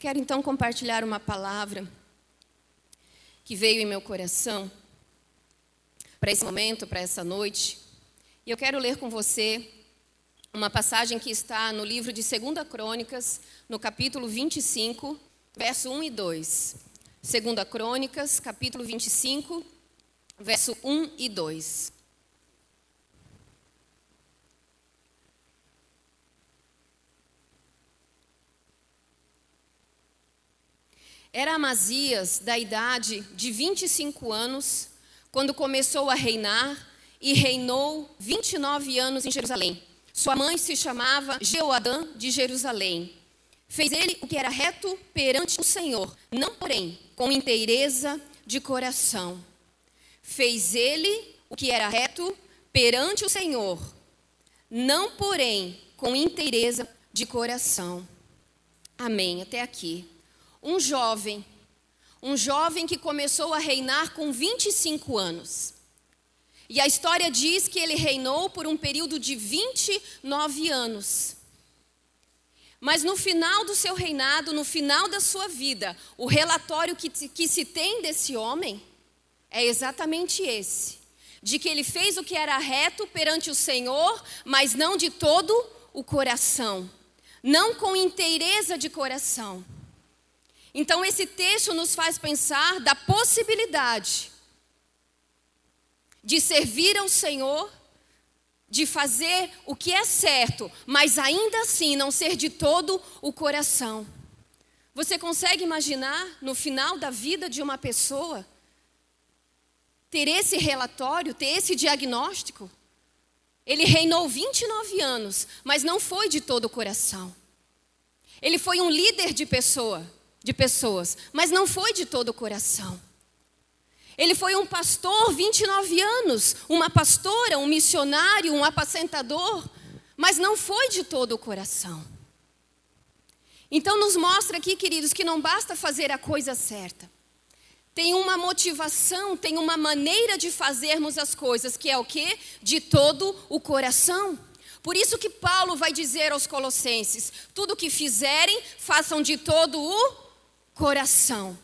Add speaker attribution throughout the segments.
Speaker 1: Quero então compartilhar uma palavra que veio em meu coração para esse momento, para essa noite. E eu quero ler com você uma passagem que está no livro de 2 Crônicas, no capítulo 25, verso 1 e 2. 2 Crônicas, capítulo 25, verso 1 e 2. Era Amazias da idade de 25 anos quando começou a reinar e reinou 29 anos em Jerusalém. Sua mãe se chamava Jeoadã de Jerusalém. Fez ele o que era reto perante o Senhor, não porém com inteireza de coração. Fez ele o que era reto perante o Senhor, não porém com inteireza de coração. Amém. Até aqui um jovem, um jovem que começou a reinar com 25 anos. E a história diz que ele reinou por um período de 29 anos. Mas no final do seu reinado, no final da sua vida, o relatório que, que se tem desse homem é exatamente esse: de que ele fez o que era reto perante o Senhor, mas não de todo o coração, não com inteireza de coração. Então, esse texto nos faz pensar da possibilidade de servir ao Senhor, de fazer o que é certo, mas ainda assim não ser de todo o coração. Você consegue imaginar no final da vida de uma pessoa ter esse relatório, ter esse diagnóstico? Ele reinou 29 anos, mas não foi de todo o coração. Ele foi um líder de pessoa, de pessoas, mas não foi de todo o coração. Ele foi um pastor 29 anos, uma pastora, um missionário, um apacentador, mas não foi de todo o coração. Então nos mostra aqui, queridos, que não basta fazer a coisa certa. Tem uma motivação, tem uma maneira de fazermos as coisas, que é o que? De todo o coração. Por isso que Paulo vai dizer aos colossenses: tudo que fizerem, façam de todo o coração.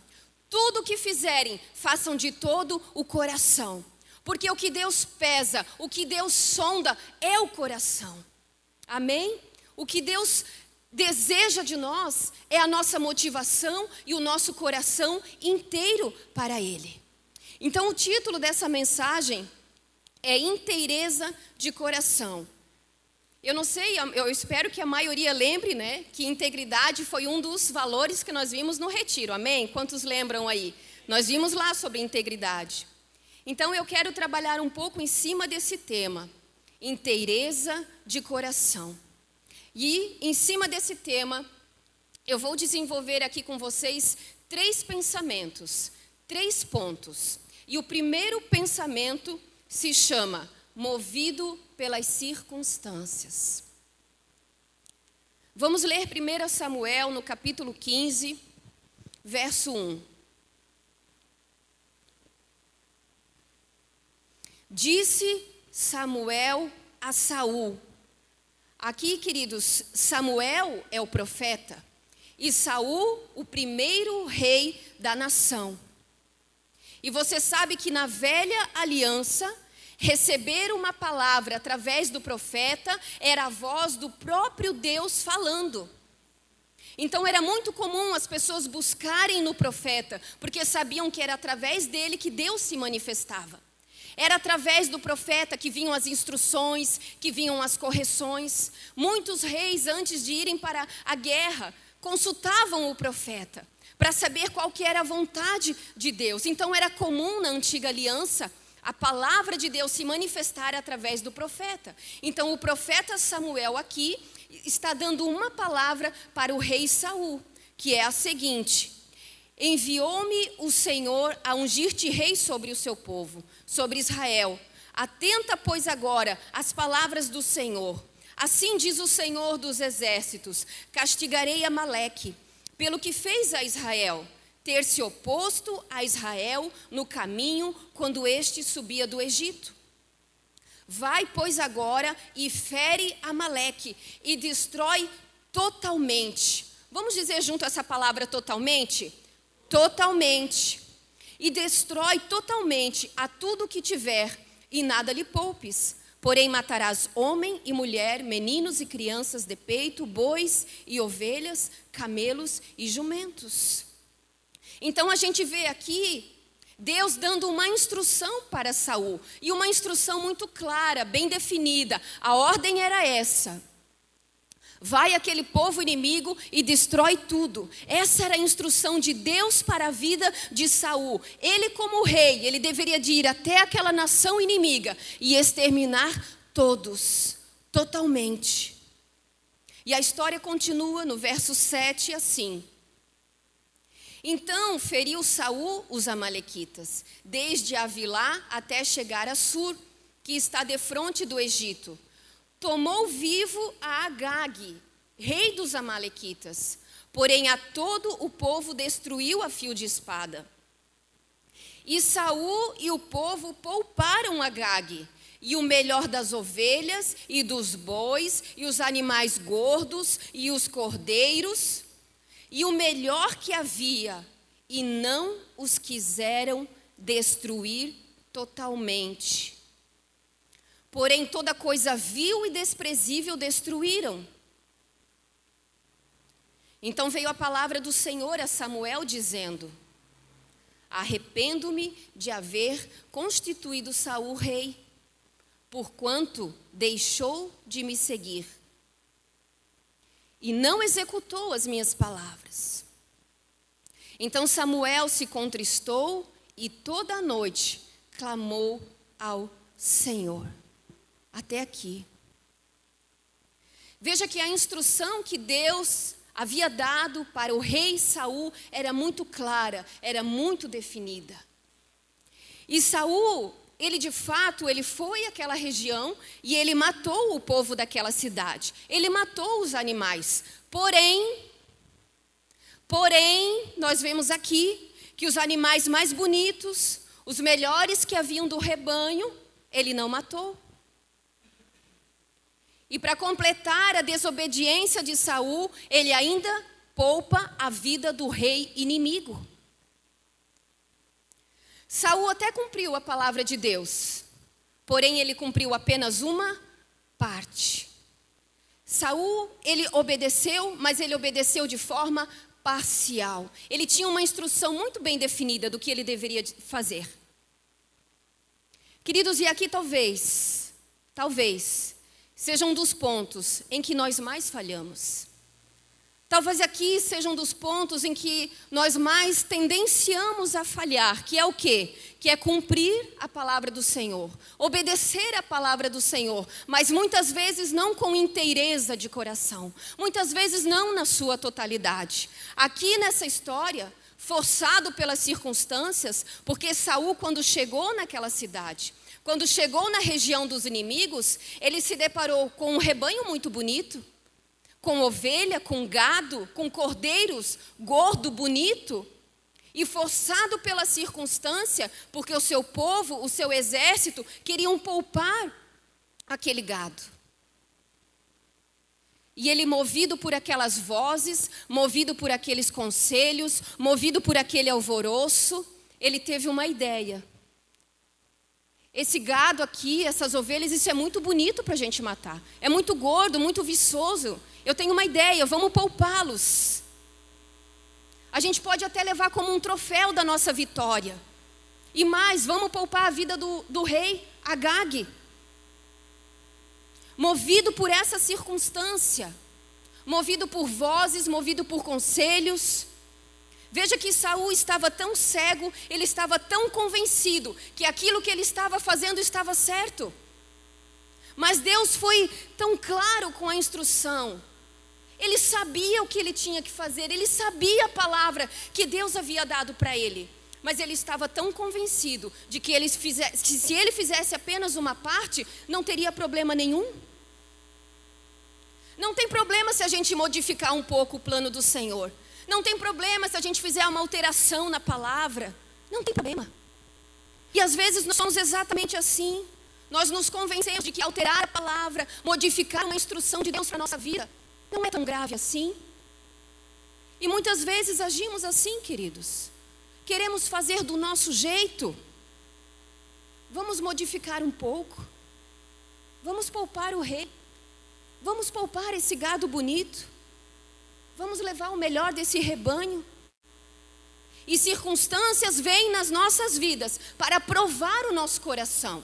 Speaker 1: Tudo o que fizerem, façam de todo o coração. Porque o que Deus pesa, o que Deus sonda é o coração. Amém? O que Deus deseja de nós é a nossa motivação e o nosso coração inteiro para Ele. Então, o título dessa mensagem é Inteireza de Coração. Eu não sei, eu espero que a maioria lembre, né, que integridade foi um dos valores que nós vimos no retiro. Amém? Quantos lembram aí? Nós vimos lá sobre integridade. Então eu quero trabalhar um pouco em cima desse tema, inteireza de coração. E em cima desse tema, eu vou desenvolver aqui com vocês três pensamentos, três pontos. E o primeiro pensamento se chama movido pelas circunstâncias. Vamos ler 1 Samuel no capítulo 15, verso 1. Disse Samuel a Saul. Aqui, queridos, Samuel é o profeta e Saul o primeiro rei da nação. E você sabe que na velha aliança Receber uma palavra através do profeta era a voz do próprio Deus falando. Então era muito comum as pessoas buscarem no profeta, porque sabiam que era através dele que Deus se manifestava. Era através do profeta que vinham as instruções, que vinham as correções. Muitos reis, antes de irem para a guerra, consultavam o profeta para saber qual que era a vontade de Deus. Então era comum na antiga aliança a palavra de Deus se manifestar através do profeta. Então o profeta Samuel aqui está dando uma palavra para o rei Saul, que é a seguinte: Enviou-me o Senhor a ungir-te rei sobre o seu povo, sobre Israel. Atenta, pois, agora às palavras do Senhor. Assim diz o Senhor dos exércitos: Castigarei Amaleque pelo que fez a Israel ter se oposto a Israel no caminho quando este subia do Egito. Vai, pois, agora e fere Amaleque e destrói totalmente. Vamos dizer junto essa palavra totalmente? Totalmente. E destrói totalmente a tudo que tiver, e nada lhe poupes. Porém, matarás homem e mulher, meninos e crianças de peito, bois e ovelhas, camelos e jumentos. Então a gente vê aqui Deus dando uma instrução para Saul, e uma instrução muito clara, bem definida. A ordem era essa: Vai aquele povo inimigo e destrói tudo. Essa era a instrução de Deus para a vida de Saul. Ele, como rei, ele deveria de ir até aquela nação inimiga e exterminar todos, totalmente. E a história continua no verso 7 assim: então feriu Saul os amalequitas, desde Avilá até chegar a Sur, que está defronte do Egito. Tomou vivo a Agag, rei dos amalequitas, porém a todo o povo destruiu a fio de espada. E Saul e o povo pouparam Agag, e o melhor das ovelhas e dos bois, e os animais gordos e os cordeiros, e o melhor que havia, e não os quiseram destruir totalmente. Porém, toda coisa vil e desprezível destruíram. Então veio a palavra do Senhor a Samuel dizendo: Arrependo-me de haver constituído Saul rei, porquanto deixou de me seguir e não executou as minhas palavras. Então Samuel se contristou e toda a noite clamou ao Senhor. Até aqui. Veja que a instrução que Deus havia dado para o rei Saul era muito clara, era muito definida. E Saul ele de fato, ele foi àquela região e ele matou o povo daquela cidade. Ele matou os animais. Porém, porém, nós vemos aqui que os animais mais bonitos, os melhores que haviam do rebanho, ele não matou. E para completar a desobediência de Saul, ele ainda poupa a vida do rei inimigo. Saul até cumpriu a palavra de Deus, porém ele cumpriu apenas uma parte. Saul, ele obedeceu, mas ele obedeceu de forma parcial. Ele tinha uma instrução muito bem definida do que ele deveria fazer. Queridos, e aqui talvez, talvez, seja um dos pontos em que nós mais falhamos. Talvez aqui seja um dos pontos em que nós mais tendenciamos a falhar, que é o quê? Que é cumprir a palavra do Senhor, obedecer a palavra do Senhor, mas muitas vezes não com inteireza de coração, muitas vezes não na sua totalidade. Aqui nessa história, forçado pelas circunstâncias, porque Saul quando chegou naquela cidade, quando chegou na região dos inimigos, ele se deparou com um rebanho muito bonito, com ovelha, com gado, com cordeiros, gordo, bonito, e forçado pela circunstância, porque o seu povo, o seu exército, queriam poupar aquele gado. E ele, movido por aquelas vozes, movido por aqueles conselhos, movido por aquele alvoroço, ele teve uma ideia. Esse gado aqui, essas ovelhas, isso é muito bonito para a gente matar. É muito gordo, muito viçoso. Eu tenho uma ideia, vamos poupá-los. A gente pode até levar como um troféu da nossa vitória. E mais, vamos poupar a vida do, do rei Agag. Movido por essa circunstância, movido por vozes, movido por conselhos. Veja que Saul estava tão cego, ele estava tão convencido que aquilo que ele estava fazendo estava certo. Mas Deus foi tão claro com a instrução ele sabia o que ele tinha que fazer, ele sabia a palavra que Deus havia dado para ele. Mas ele estava tão convencido de que, ele fizesse, que se ele fizesse apenas uma parte, não teria problema nenhum. Não tem problema se a gente modificar um pouco o plano do Senhor. Não tem problema se a gente fizer uma alteração na palavra. Não tem problema. E às vezes nós somos exatamente assim. Nós nos convencemos de que alterar a palavra, modificar uma instrução de Deus para a nossa vida, não é tão grave assim. E muitas vezes agimos assim, queridos. Queremos fazer do nosso jeito. Vamos modificar um pouco. Vamos poupar o rei. Vamos poupar esse gado bonito. Vamos levar o melhor desse rebanho. E circunstâncias vêm nas nossas vidas para provar o nosso coração,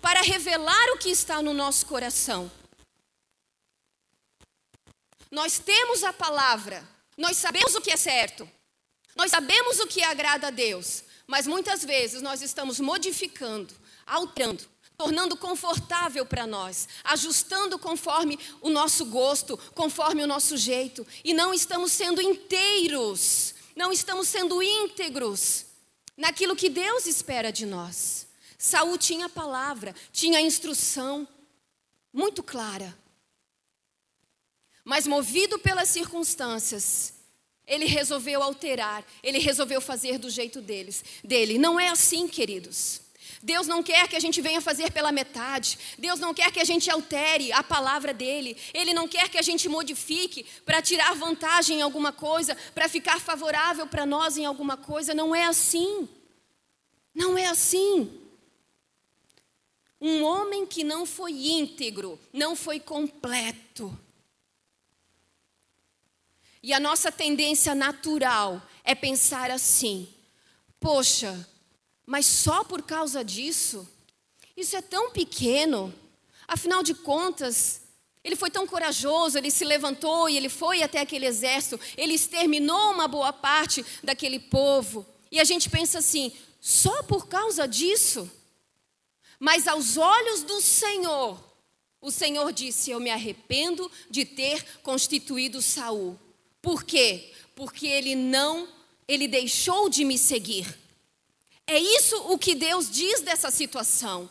Speaker 1: para revelar o que está no nosso coração. Nós temos a palavra, nós sabemos o que é certo, nós sabemos o que agrada a Deus, mas muitas vezes nós estamos modificando, alterando, tornando confortável para nós, ajustando conforme o nosso gosto, conforme o nosso jeito, e não estamos sendo inteiros, não estamos sendo íntegros naquilo que Deus espera de nós. Saul tinha a palavra, tinha a instrução muito clara. Mas movido pelas circunstâncias, ele resolveu alterar, ele resolveu fazer do jeito deles, dele. Não é assim, queridos. Deus não quer que a gente venha fazer pela metade. Deus não quer que a gente altere a palavra dele. Ele não quer que a gente modifique para tirar vantagem em alguma coisa, para ficar favorável para nós em alguma coisa. Não é assim. Não é assim. Um homem que não foi íntegro, não foi completo, e a nossa tendência natural é pensar assim: poxa, mas só por causa disso? Isso é tão pequeno. Afinal de contas, ele foi tão corajoso, ele se levantou e ele foi até aquele exército, ele exterminou uma boa parte daquele povo. E a gente pensa assim: só por causa disso? Mas aos olhos do Senhor, o Senhor disse: Eu me arrependo de ter constituído Saul. Por quê? Porque ele não, ele deixou de me seguir. É isso o que Deus diz dessa situação.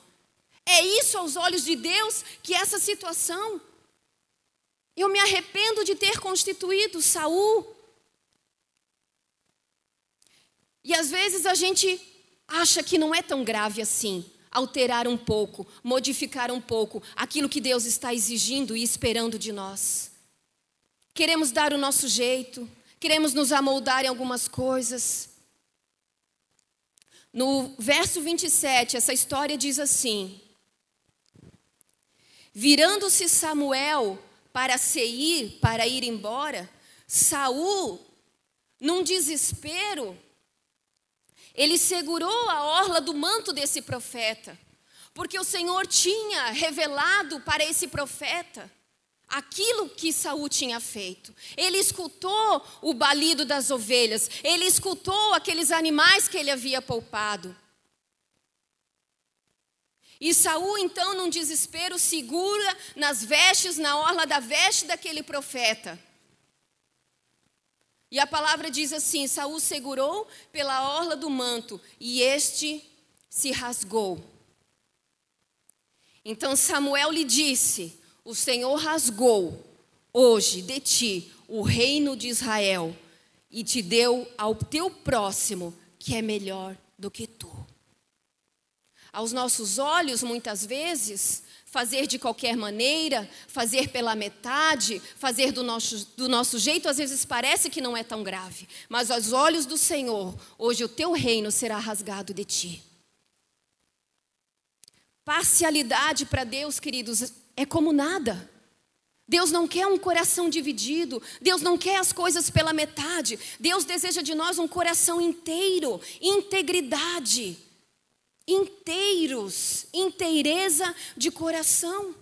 Speaker 1: É isso aos olhos de Deus que essa situação. Eu me arrependo de ter constituído Saul. E às vezes a gente acha que não é tão grave assim. Alterar um pouco, modificar um pouco aquilo que Deus está exigindo e esperando de nós. Queremos dar o nosso jeito, queremos nos amoldar em algumas coisas. No verso 27, essa história diz assim: Virando-se Samuel para Seir, para ir embora, Saul, num desespero, ele segurou a orla do manto desse profeta, porque o Senhor tinha revelado para esse profeta aquilo que Saul tinha feito. Ele escutou o balido das ovelhas, ele escutou aqueles animais que ele havia poupado. E Saul, então, num desespero, segura nas vestes, na orla da veste daquele profeta. E a palavra diz assim: Saul segurou pela orla do manto, e este se rasgou. Então Samuel lhe disse: o Senhor rasgou hoje de ti o reino de Israel e te deu ao teu próximo que é melhor do que tu. Aos nossos olhos, muitas vezes, fazer de qualquer maneira, fazer pela metade, fazer do nosso, do nosso jeito, às vezes parece que não é tão grave, mas aos olhos do Senhor, hoje o teu reino será rasgado de ti. Parcialidade para Deus, queridos, é como nada. Deus não quer um coração dividido, Deus não quer as coisas pela metade. Deus deseja de nós um coração inteiro, integridade, inteiros, inteireza de coração.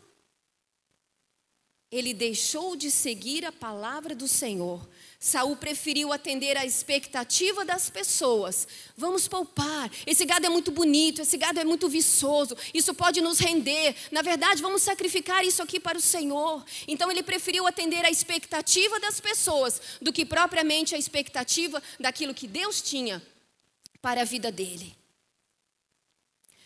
Speaker 1: Ele deixou de seguir a palavra do Senhor Saul preferiu atender à expectativa das pessoas. Vamos poupar. Esse gado é muito bonito, esse gado é muito viçoso. Isso pode nos render. Na verdade, vamos sacrificar isso aqui para o Senhor. Então ele preferiu atender à expectativa das pessoas do que propriamente à expectativa daquilo que Deus tinha para a vida dele.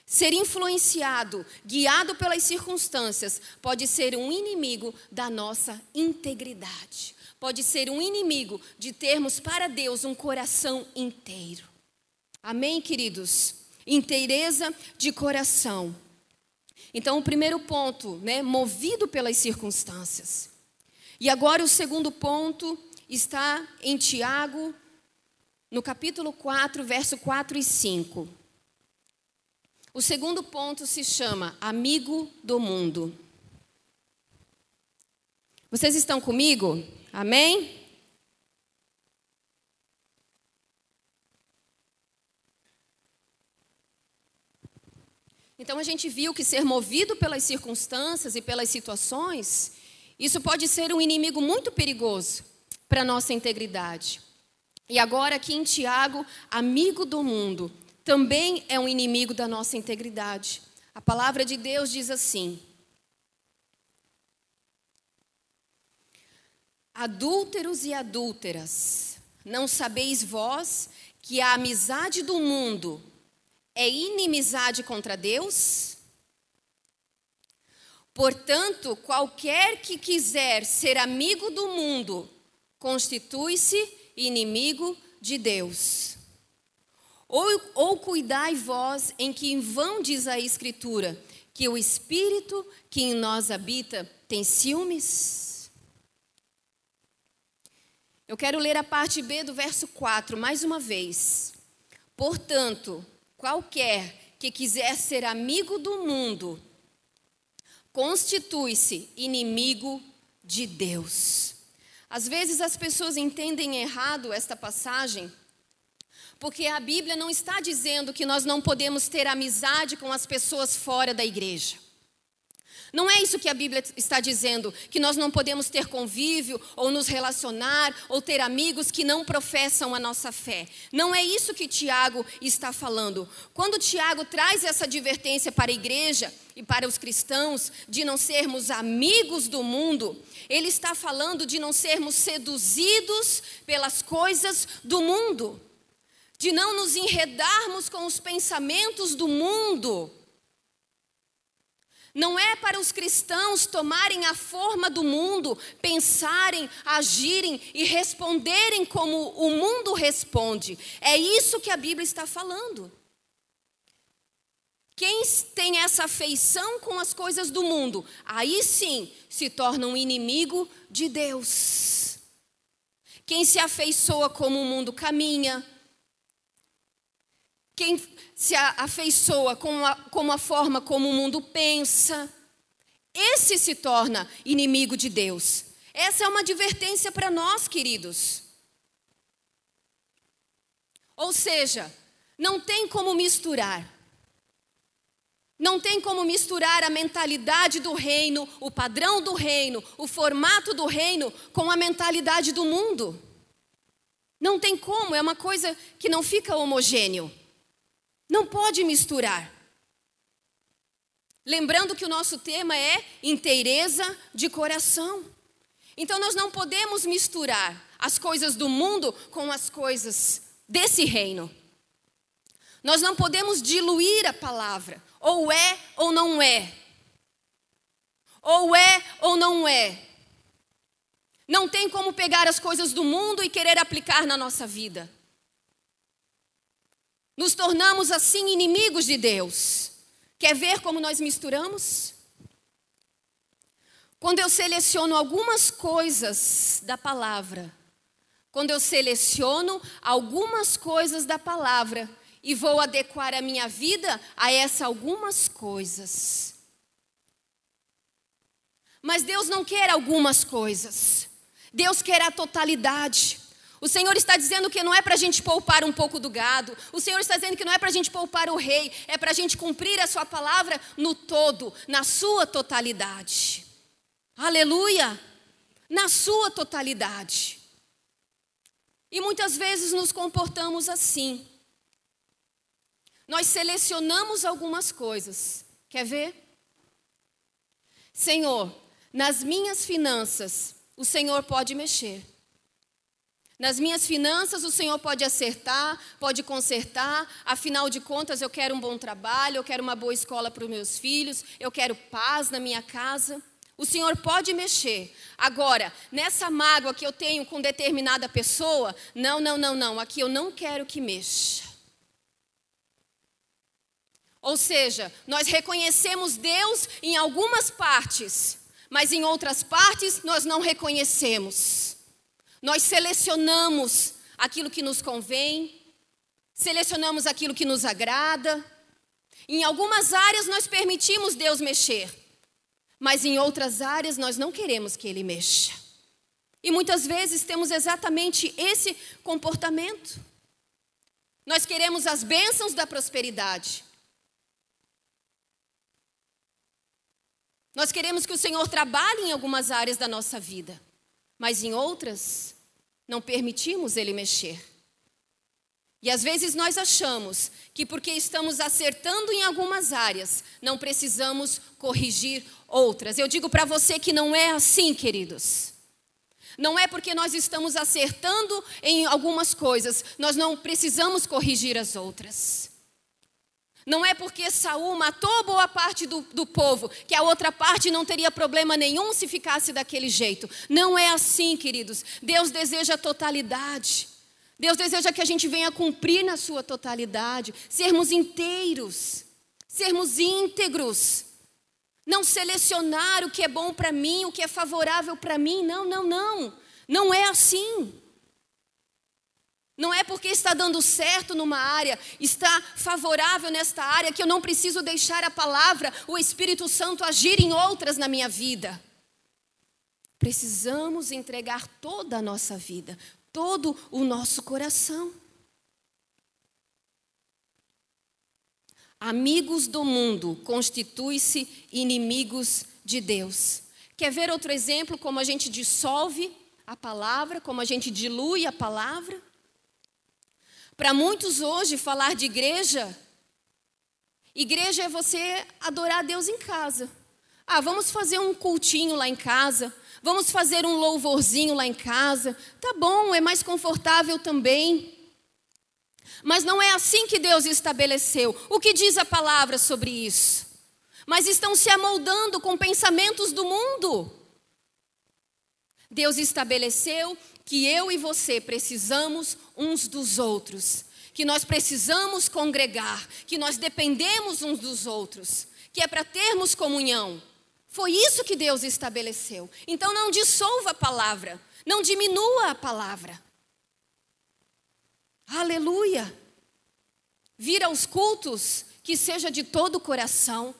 Speaker 1: Ser influenciado, guiado pelas circunstâncias, pode ser um inimigo da nossa integridade pode ser um inimigo de termos para Deus um coração inteiro. Amém, queridos? Inteireza de coração. Então, o primeiro ponto, né, movido pelas circunstâncias. E agora o segundo ponto está em Tiago, no capítulo 4, verso 4 e 5. O segundo ponto se chama amigo do mundo. Vocês estão comigo? Amém? Então a gente viu que ser movido pelas circunstâncias e pelas situações, isso pode ser um inimigo muito perigoso para a nossa integridade. E agora aqui em Tiago, amigo do mundo, também é um inimigo da nossa integridade. A palavra de Deus diz assim: Adúlteros e adúlteras, não sabeis vós que a amizade do mundo é inimizade contra Deus? Portanto, qualquer que quiser ser amigo do mundo, constitui-se inimigo de Deus. Ou, ou cuidai vós em que em vão diz a Escritura, que o Espírito que em nós habita tem ciúmes? Eu quero ler a parte B do verso 4 mais uma vez. Portanto, qualquer que quiser ser amigo do mundo, constitui-se inimigo de Deus. Às vezes as pessoas entendem errado esta passagem, porque a Bíblia não está dizendo que nós não podemos ter amizade com as pessoas fora da igreja. Não é isso que a Bíblia está dizendo, que nós não podemos ter convívio, ou nos relacionar, ou ter amigos que não professam a nossa fé. Não é isso que Tiago está falando. Quando Tiago traz essa advertência para a igreja e para os cristãos de não sermos amigos do mundo, ele está falando de não sermos seduzidos pelas coisas do mundo, de não nos enredarmos com os pensamentos do mundo não é para os cristãos tomarem a forma do mundo, pensarem, agirem e responderem como o mundo responde. É isso que a Bíblia está falando. Quem tem essa afeição com as coisas do mundo, aí sim se torna um inimigo de Deus. Quem se afeiçoa como o mundo caminha, quem se afeiçoa com a, com a forma como o mundo pensa, esse se torna inimigo de Deus. Essa é uma advertência para nós, queridos. Ou seja, não tem como misturar. Não tem como misturar a mentalidade do reino, o padrão do reino, o formato do reino com a mentalidade do mundo. Não tem como, é uma coisa que não fica homogêneo. Não pode misturar. Lembrando que o nosso tema é inteireza de coração. Então nós não podemos misturar as coisas do mundo com as coisas desse reino. Nós não podemos diluir a palavra. Ou é ou não é. Ou é ou não é. Não tem como pegar as coisas do mundo e querer aplicar na nossa vida. Nos tornamos assim inimigos de Deus. Quer ver como nós misturamos? Quando eu seleciono algumas coisas da palavra, quando eu seleciono algumas coisas da palavra e vou adequar a minha vida a essas algumas coisas. Mas Deus não quer algumas coisas, Deus quer a totalidade. O Senhor está dizendo que não é para a gente poupar um pouco do gado. O Senhor está dizendo que não é para a gente poupar o rei. É para a gente cumprir a sua palavra no todo, na sua totalidade. Aleluia! Na sua totalidade. E muitas vezes nos comportamos assim. Nós selecionamos algumas coisas. Quer ver? Senhor, nas minhas finanças, o Senhor pode mexer. Nas minhas finanças, o Senhor pode acertar, pode consertar. Afinal de contas, eu quero um bom trabalho, eu quero uma boa escola para os meus filhos, eu quero paz na minha casa. O Senhor pode mexer. Agora, nessa mágoa que eu tenho com determinada pessoa, não, não, não, não, aqui eu não quero que mexa. Ou seja, nós reconhecemos Deus em algumas partes, mas em outras partes nós não reconhecemos. Nós selecionamos aquilo que nos convém, selecionamos aquilo que nos agrada. Em algumas áreas nós permitimos Deus mexer, mas em outras áreas nós não queremos que Ele mexa. E muitas vezes temos exatamente esse comportamento. Nós queremos as bênçãos da prosperidade. Nós queremos que o Senhor trabalhe em algumas áreas da nossa vida, mas em outras não permitimos Ele mexer. E às vezes nós achamos que porque estamos acertando em algumas áreas, não precisamos corrigir outras. Eu digo para você que não é assim, queridos. Não é porque nós estamos acertando em algumas coisas, nós não precisamos corrigir as outras. Não é porque Saul matou boa parte do, do povo, que a outra parte não teria problema nenhum se ficasse daquele jeito. Não é assim, queridos. Deus deseja totalidade. Deus deseja que a gente venha cumprir na sua totalidade, sermos inteiros, sermos íntegros. Não selecionar o que é bom para mim, o que é favorável para mim. Não, não, não. Não é assim. Não é porque está dando certo numa área, está favorável nesta área, que eu não preciso deixar a palavra, o Espírito Santo agir em outras na minha vida. Precisamos entregar toda a nossa vida, todo o nosso coração. Amigos do mundo constitui-se inimigos de Deus. Quer ver outro exemplo como a gente dissolve a palavra, como a gente dilui a palavra? Para muitos hoje falar de igreja, igreja é você adorar a Deus em casa. Ah, vamos fazer um cultinho lá em casa. Vamos fazer um louvorzinho lá em casa. Tá bom, é mais confortável também. Mas não é assim que Deus estabeleceu. O que diz a palavra sobre isso? Mas estão se amoldando com pensamentos do mundo. Deus estabeleceu que eu e você precisamos uns dos outros, que nós precisamos congregar, que nós dependemos uns dos outros, que é para termos comunhão. Foi isso que Deus estabeleceu. Então não dissolva a palavra, não diminua a palavra. Aleluia! Vir aos cultos que seja de todo o coração,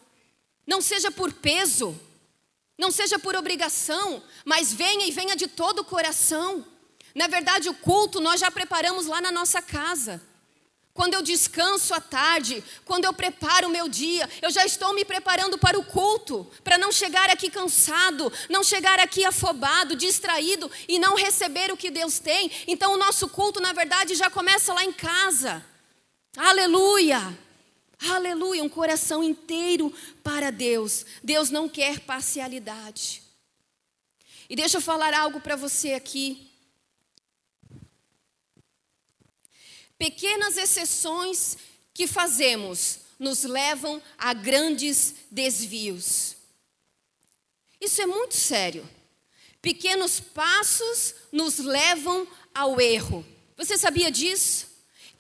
Speaker 1: não seja por peso, não seja por obrigação, mas venha e venha de todo o coração. Na verdade, o culto nós já preparamos lá na nossa casa. Quando eu descanso à tarde, quando eu preparo o meu dia, eu já estou me preparando para o culto, para não chegar aqui cansado, não chegar aqui afobado, distraído e não receber o que Deus tem. Então, o nosso culto, na verdade, já começa lá em casa. Aleluia! Aleluia! Um coração inteiro para Deus. Deus não quer parcialidade. E deixa eu falar algo para você aqui. Pequenas exceções que fazemos nos levam a grandes desvios. Isso é muito sério. Pequenos passos nos levam ao erro. Você sabia disso?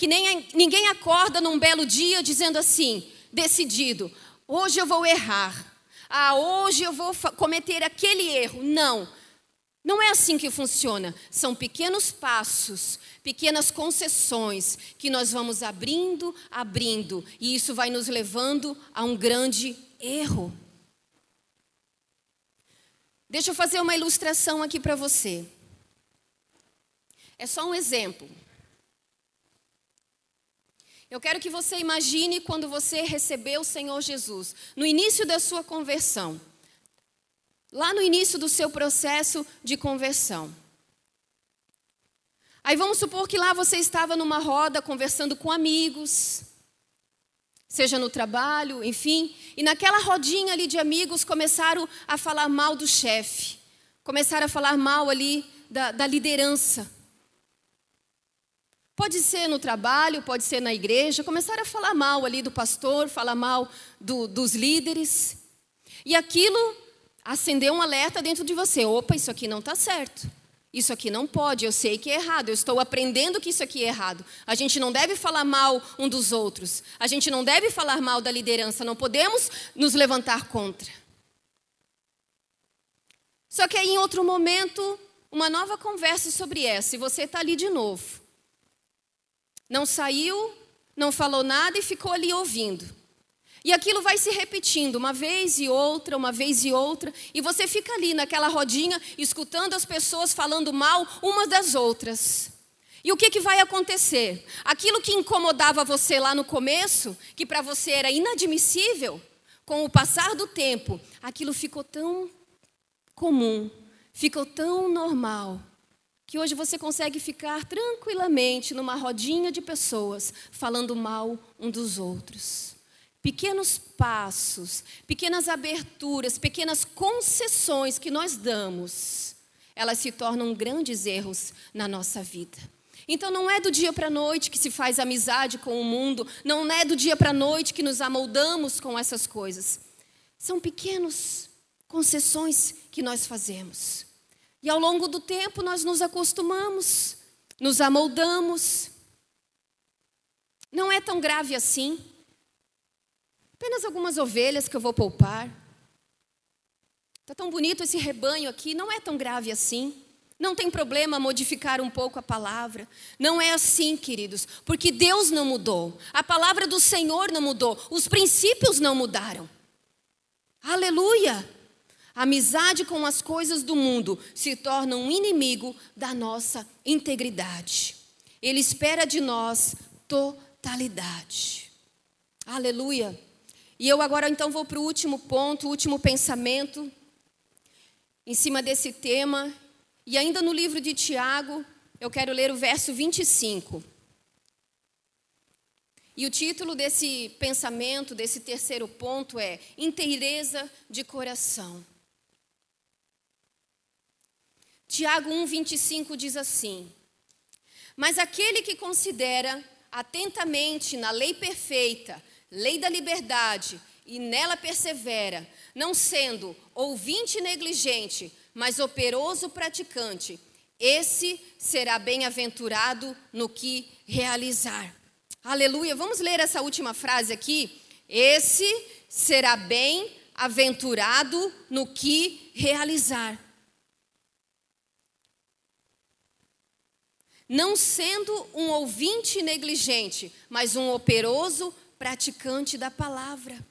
Speaker 1: Que nem, ninguém acorda num belo dia dizendo assim, decidido: hoje eu vou errar. Ah, hoje eu vou cometer aquele erro. Não. Não é assim que funciona. São pequenos passos, pequenas concessões que nós vamos abrindo, abrindo, e isso vai nos levando a um grande erro. Deixa eu fazer uma ilustração aqui para você. É só um exemplo. Eu quero que você imagine quando você recebeu o Senhor Jesus, no início da sua conversão lá no início do seu processo de conversão. Aí vamos supor que lá você estava numa roda conversando com amigos, seja no trabalho, enfim, e naquela rodinha ali de amigos começaram a falar mal do chefe, começaram a falar mal ali da, da liderança. Pode ser no trabalho, pode ser na igreja, começaram a falar mal ali do pastor, falar mal do, dos líderes. E aquilo acendeu um alerta dentro de você: opa, isso aqui não está certo. Isso aqui não pode, eu sei que é errado, eu estou aprendendo que isso aqui é errado. A gente não deve falar mal um dos outros, a gente não deve falar mal da liderança, não podemos nos levantar contra. Só que aí, em outro momento, uma nova conversa sobre essa e você está ali de novo. Não saiu, não falou nada e ficou ali ouvindo. E aquilo vai se repetindo uma vez e outra, uma vez e outra, e você fica ali naquela rodinha escutando as pessoas falando mal umas das outras. E o que, que vai acontecer? Aquilo que incomodava você lá no começo, que para você era inadmissível, com o passar do tempo, aquilo ficou tão comum, ficou tão normal, que hoje você consegue ficar tranquilamente numa rodinha de pessoas falando mal um dos outros. Pequenos passos, pequenas aberturas, pequenas concessões que nós damos, elas se tornam grandes erros na nossa vida. Então não é do dia para a noite que se faz amizade com o mundo, não é do dia para a noite que nos amoldamos com essas coisas. São pequenas concessões que nós fazemos. E ao longo do tempo nós nos acostumamos, nos amoldamos. Não é tão grave assim. Apenas algumas ovelhas que eu vou poupar. Está tão bonito esse rebanho aqui, não é tão grave assim. Não tem problema modificar um pouco a palavra. Não é assim, queridos, porque Deus não mudou. A palavra do Senhor não mudou. Os princípios não mudaram. Aleluia! Amizade com as coisas do mundo se torna um inimigo da nossa integridade. Ele espera de nós totalidade. Aleluia! E eu agora então vou para o último ponto, o último pensamento em cima desse tema, e ainda no livro de Tiago, eu quero ler o verso 25. E o título desse pensamento, desse terceiro ponto é Inteireza de Coração. Tiago 1,25 diz assim: Mas aquele que considera atentamente na lei perfeita, lei da liberdade, e nela persevera, não sendo ouvinte negligente, mas operoso praticante, esse será bem-aventurado no que realizar. Aleluia. Vamos ler essa última frase aqui. Esse será bem-aventurado no que realizar. Não sendo um ouvinte negligente, mas um operoso praticante da palavra.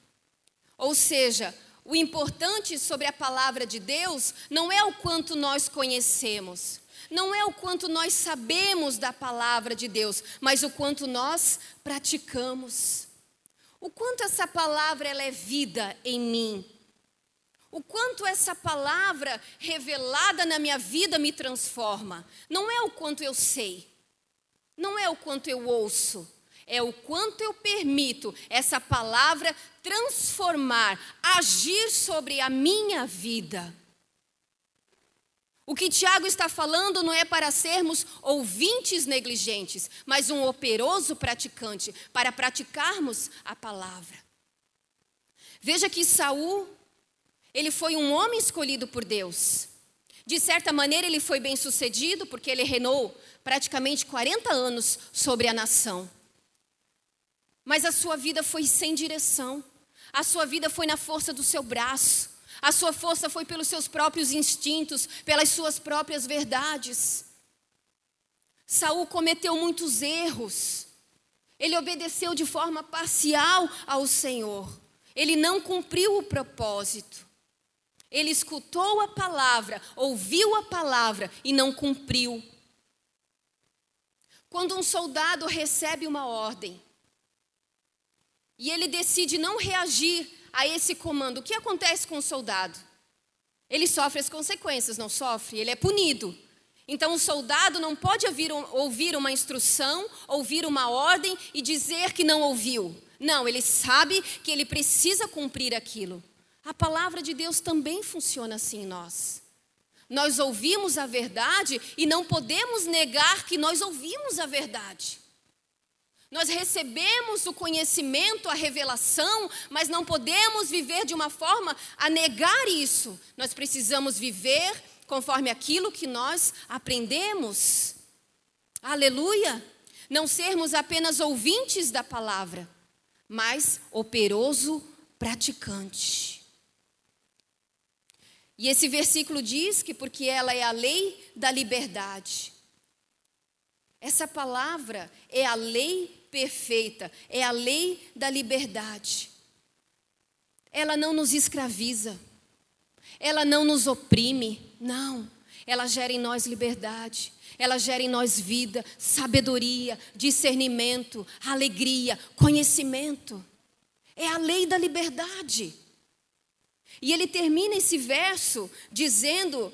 Speaker 1: Ou seja, o importante sobre a palavra de Deus não é o quanto nós conhecemos, não é o quanto nós sabemos da palavra de Deus, mas o quanto nós praticamos. O quanto essa palavra ela é vida em mim. O quanto essa palavra revelada na minha vida me transforma. Não é o quanto eu sei. Não é o quanto eu ouço é o quanto eu permito essa palavra transformar, agir sobre a minha vida. O que Tiago está falando não é para sermos ouvintes negligentes, mas um operoso praticante, para praticarmos a palavra. Veja que Saul, ele foi um homem escolhido por Deus. De certa maneira, ele foi bem sucedido, porque ele reinou praticamente 40 anos sobre a nação. Mas a sua vida foi sem direção. A sua vida foi na força do seu braço. A sua força foi pelos seus próprios instintos, pelas suas próprias verdades. Saul cometeu muitos erros. Ele obedeceu de forma parcial ao Senhor. Ele não cumpriu o propósito. Ele escutou a palavra, ouviu a palavra e não cumpriu. Quando um soldado recebe uma ordem, e ele decide não reagir a esse comando, o que acontece com o soldado? Ele sofre as consequências, não sofre? Ele é punido. Então, o soldado não pode ouvir, uma instrução, ouvir uma ordem e dizer que não ouviu. Não, ele sabe que ele precisa cumprir aquilo. A palavra de Deus também funciona assim em nós. Nós ouvimos a verdade e não podemos negar que nós ouvimos a verdade. Nós recebemos o conhecimento, a revelação, mas não podemos viver de uma forma a negar isso. Nós precisamos viver conforme aquilo que nós aprendemos. Aleluia! Não sermos apenas ouvintes da palavra, mas operoso praticante. E esse versículo diz que porque ela é a lei da liberdade. Essa palavra é a lei perfeita, é a lei da liberdade. Ela não nos escraviza, ela não nos oprime, não. Ela gera em nós liberdade, ela gera em nós vida, sabedoria, discernimento, alegria, conhecimento. É a lei da liberdade. E ele termina esse verso dizendo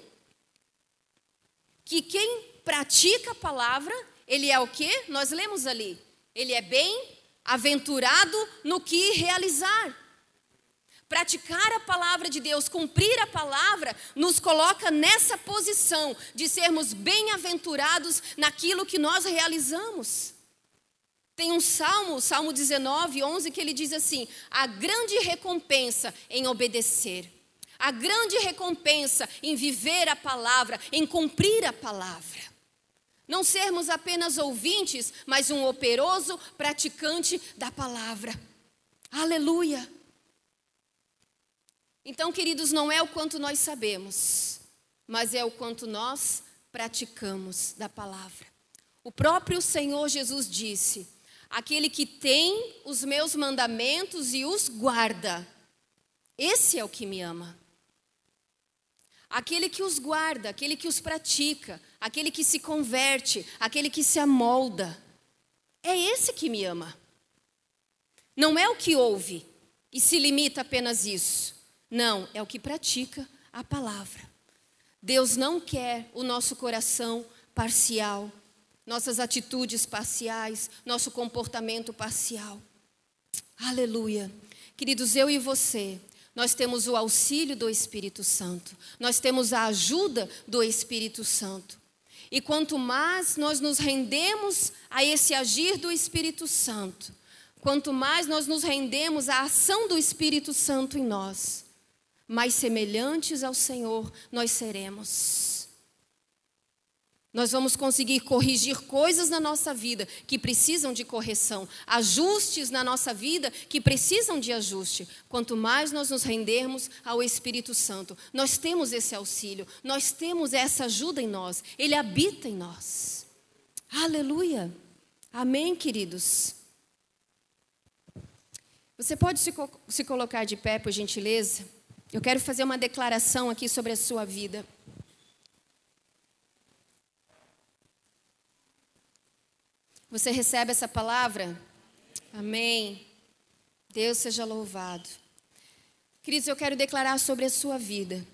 Speaker 1: que quem pratica a palavra, ele é o que? Nós lemos ali. Ele é bem aventurado no que realizar. Praticar a palavra de Deus, cumprir a palavra, nos coloca nessa posição de sermos bem-aventurados naquilo que nós realizamos. Tem um salmo, Salmo 19, 11, que ele diz assim: a grande recompensa em obedecer, a grande recompensa em viver a palavra, em cumprir a palavra. Não sermos apenas ouvintes, mas um operoso praticante da palavra. Aleluia. Então, queridos, não é o quanto nós sabemos, mas é o quanto nós praticamos da palavra. O próprio Senhor Jesus disse: Aquele que tem os meus mandamentos e os guarda, esse é o que me ama. Aquele que os guarda, aquele que os pratica, aquele que se converte, aquele que se amolda, é esse que me ama. Não é o que ouve e se limita apenas isso. Não, é o que pratica a palavra. Deus não quer o nosso coração parcial nossas atitudes parciais, nosso comportamento parcial. Aleluia. Queridos, eu e você, nós temos o auxílio do Espírito Santo, nós temos a ajuda do Espírito Santo. E quanto mais nós nos rendemos a esse agir do Espírito Santo, quanto mais nós nos rendemos à ação do Espírito Santo em nós, mais semelhantes ao Senhor nós seremos. Nós vamos conseguir corrigir coisas na nossa vida que precisam de correção, ajustes na nossa vida que precisam de ajuste. Quanto mais nós nos rendermos ao Espírito Santo, nós temos esse auxílio, nós temos essa ajuda em nós, ele habita em nós. Aleluia. Amém, queridos. Você pode se, co se colocar de pé, por gentileza? Eu quero fazer uma declaração aqui sobre a sua vida. Você recebe essa palavra? Amém. Deus seja louvado. Queridos, eu quero declarar sobre a sua vida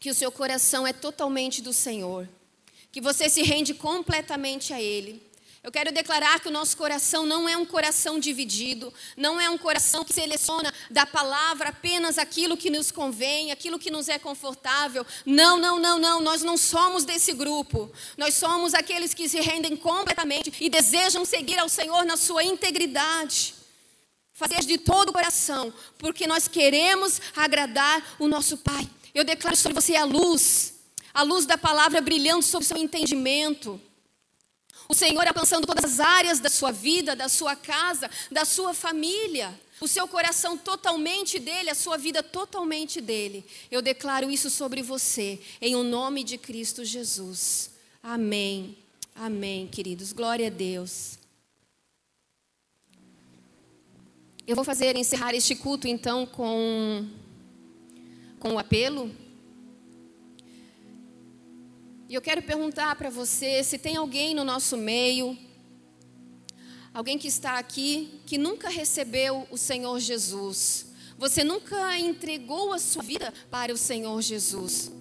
Speaker 1: que o seu coração é totalmente do Senhor, que você se rende completamente a Ele eu quero declarar que o nosso coração não é um coração dividido, não é um coração que seleciona da palavra apenas aquilo que nos convém, aquilo que nos é confortável. Não, não, não, não, nós não somos desse grupo. Nós somos aqueles que se rendem completamente e desejam seguir ao Senhor na sua integridade. Fazer de todo o coração, porque nós queremos agradar o nosso Pai. Eu declaro sobre você a luz, a luz da palavra brilhando sobre o seu entendimento. O Senhor alcançando todas as áreas da sua vida, da sua casa, da sua família. O seu coração totalmente dele, a sua vida totalmente dele. Eu declaro isso sobre você, em o um nome de Cristo Jesus. Amém. Amém, queridos. Glória a Deus. Eu vou fazer encerrar este culto então com com o apelo e eu quero perguntar para você se tem alguém no nosso meio, alguém que está aqui, que nunca recebeu o Senhor Jesus. Você nunca entregou a sua vida para o Senhor Jesus.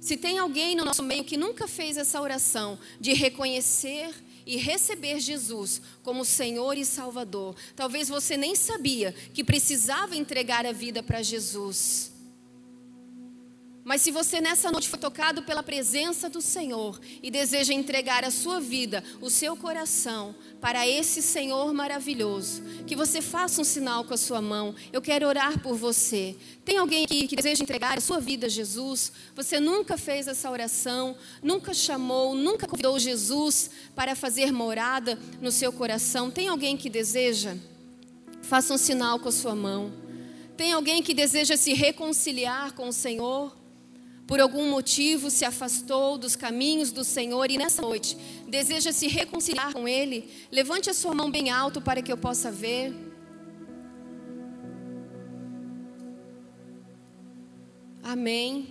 Speaker 1: Se tem alguém no nosso meio que nunca fez essa oração de reconhecer e receber Jesus como Senhor e Salvador, talvez você nem sabia que precisava entregar a vida para Jesus. Mas se você nessa noite foi tocado pela presença do Senhor e deseja entregar a sua vida, o seu coração para esse Senhor maravilhoso, que você faça um sinal com a sua mão. Eu quero orar por você. Tem alguém aqui que deseja entregar a sua vida a Jesus? Você nunca fez essa oração, nunca chamou, nunca convidou Jesus para fazer morada no seu coração? Tem alguém que deseja? Faça um sinal com a sua mão. Tem alguém que deseja se reconciliar com o Senhor? Por algum motivo se afastou dos caminhos do Senhor e nessa noite deseja se reconciliar com Ele, levante a sua mão bem alto para que eu possa ver. Amém.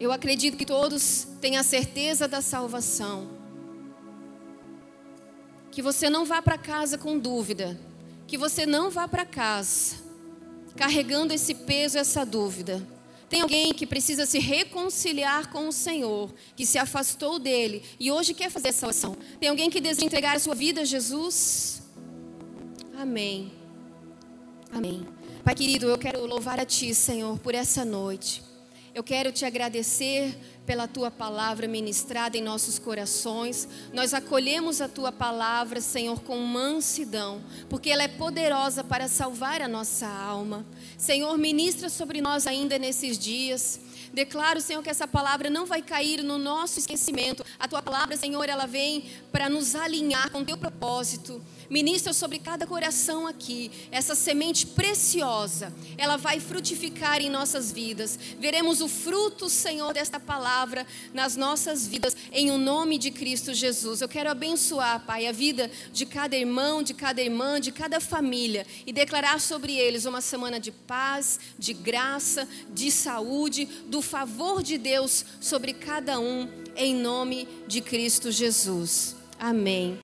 Speaker 1: Eu acredito que todos têm a certeza da salvação. Que você não vá para casa com dúvida. Que você não vá para casa carregando esse peso, essa dúvida. Tem alguém que precisa se reconciliar com o Senhor, que se afastou dele e hoje quer fazer essa oração. Tem alguém que deseja entregar a sua vida a Jesus? Amém. Amém. Pai querido, eu quero louvar a Ti, Senhor, por essa noite. Eu quero te agradecer pela tua palavra ministrada em nossos corações. Nós acolhemos a tua palavra, Senhor, com mansidão, porque ela é poderosa para salvar a nossa alma. Senhor, ministra sobre nós ainda nesses dias. Declaro, Senhor, que essa palavra não vai cair no nosso esquecimento. A tua palavra, Senhor, ela vem para nos alinhar com o teu propósito. Ministra sobre cada coração aqui essa semente preciosa. Ela vai frutificar em nossas vidas. Veremos o fruto, Senhor, desta palavra nas nossas vidas, em o um nome de Cristo Jesus. Eu quero abençoar, Pai, a vida de cada irmão, de cada irmã, de cada família e declarar sobre eles uma semana de paz, de graça, de saúde, do favor de Deus sobre cada um, em nome de Cristo Jesus. Amém.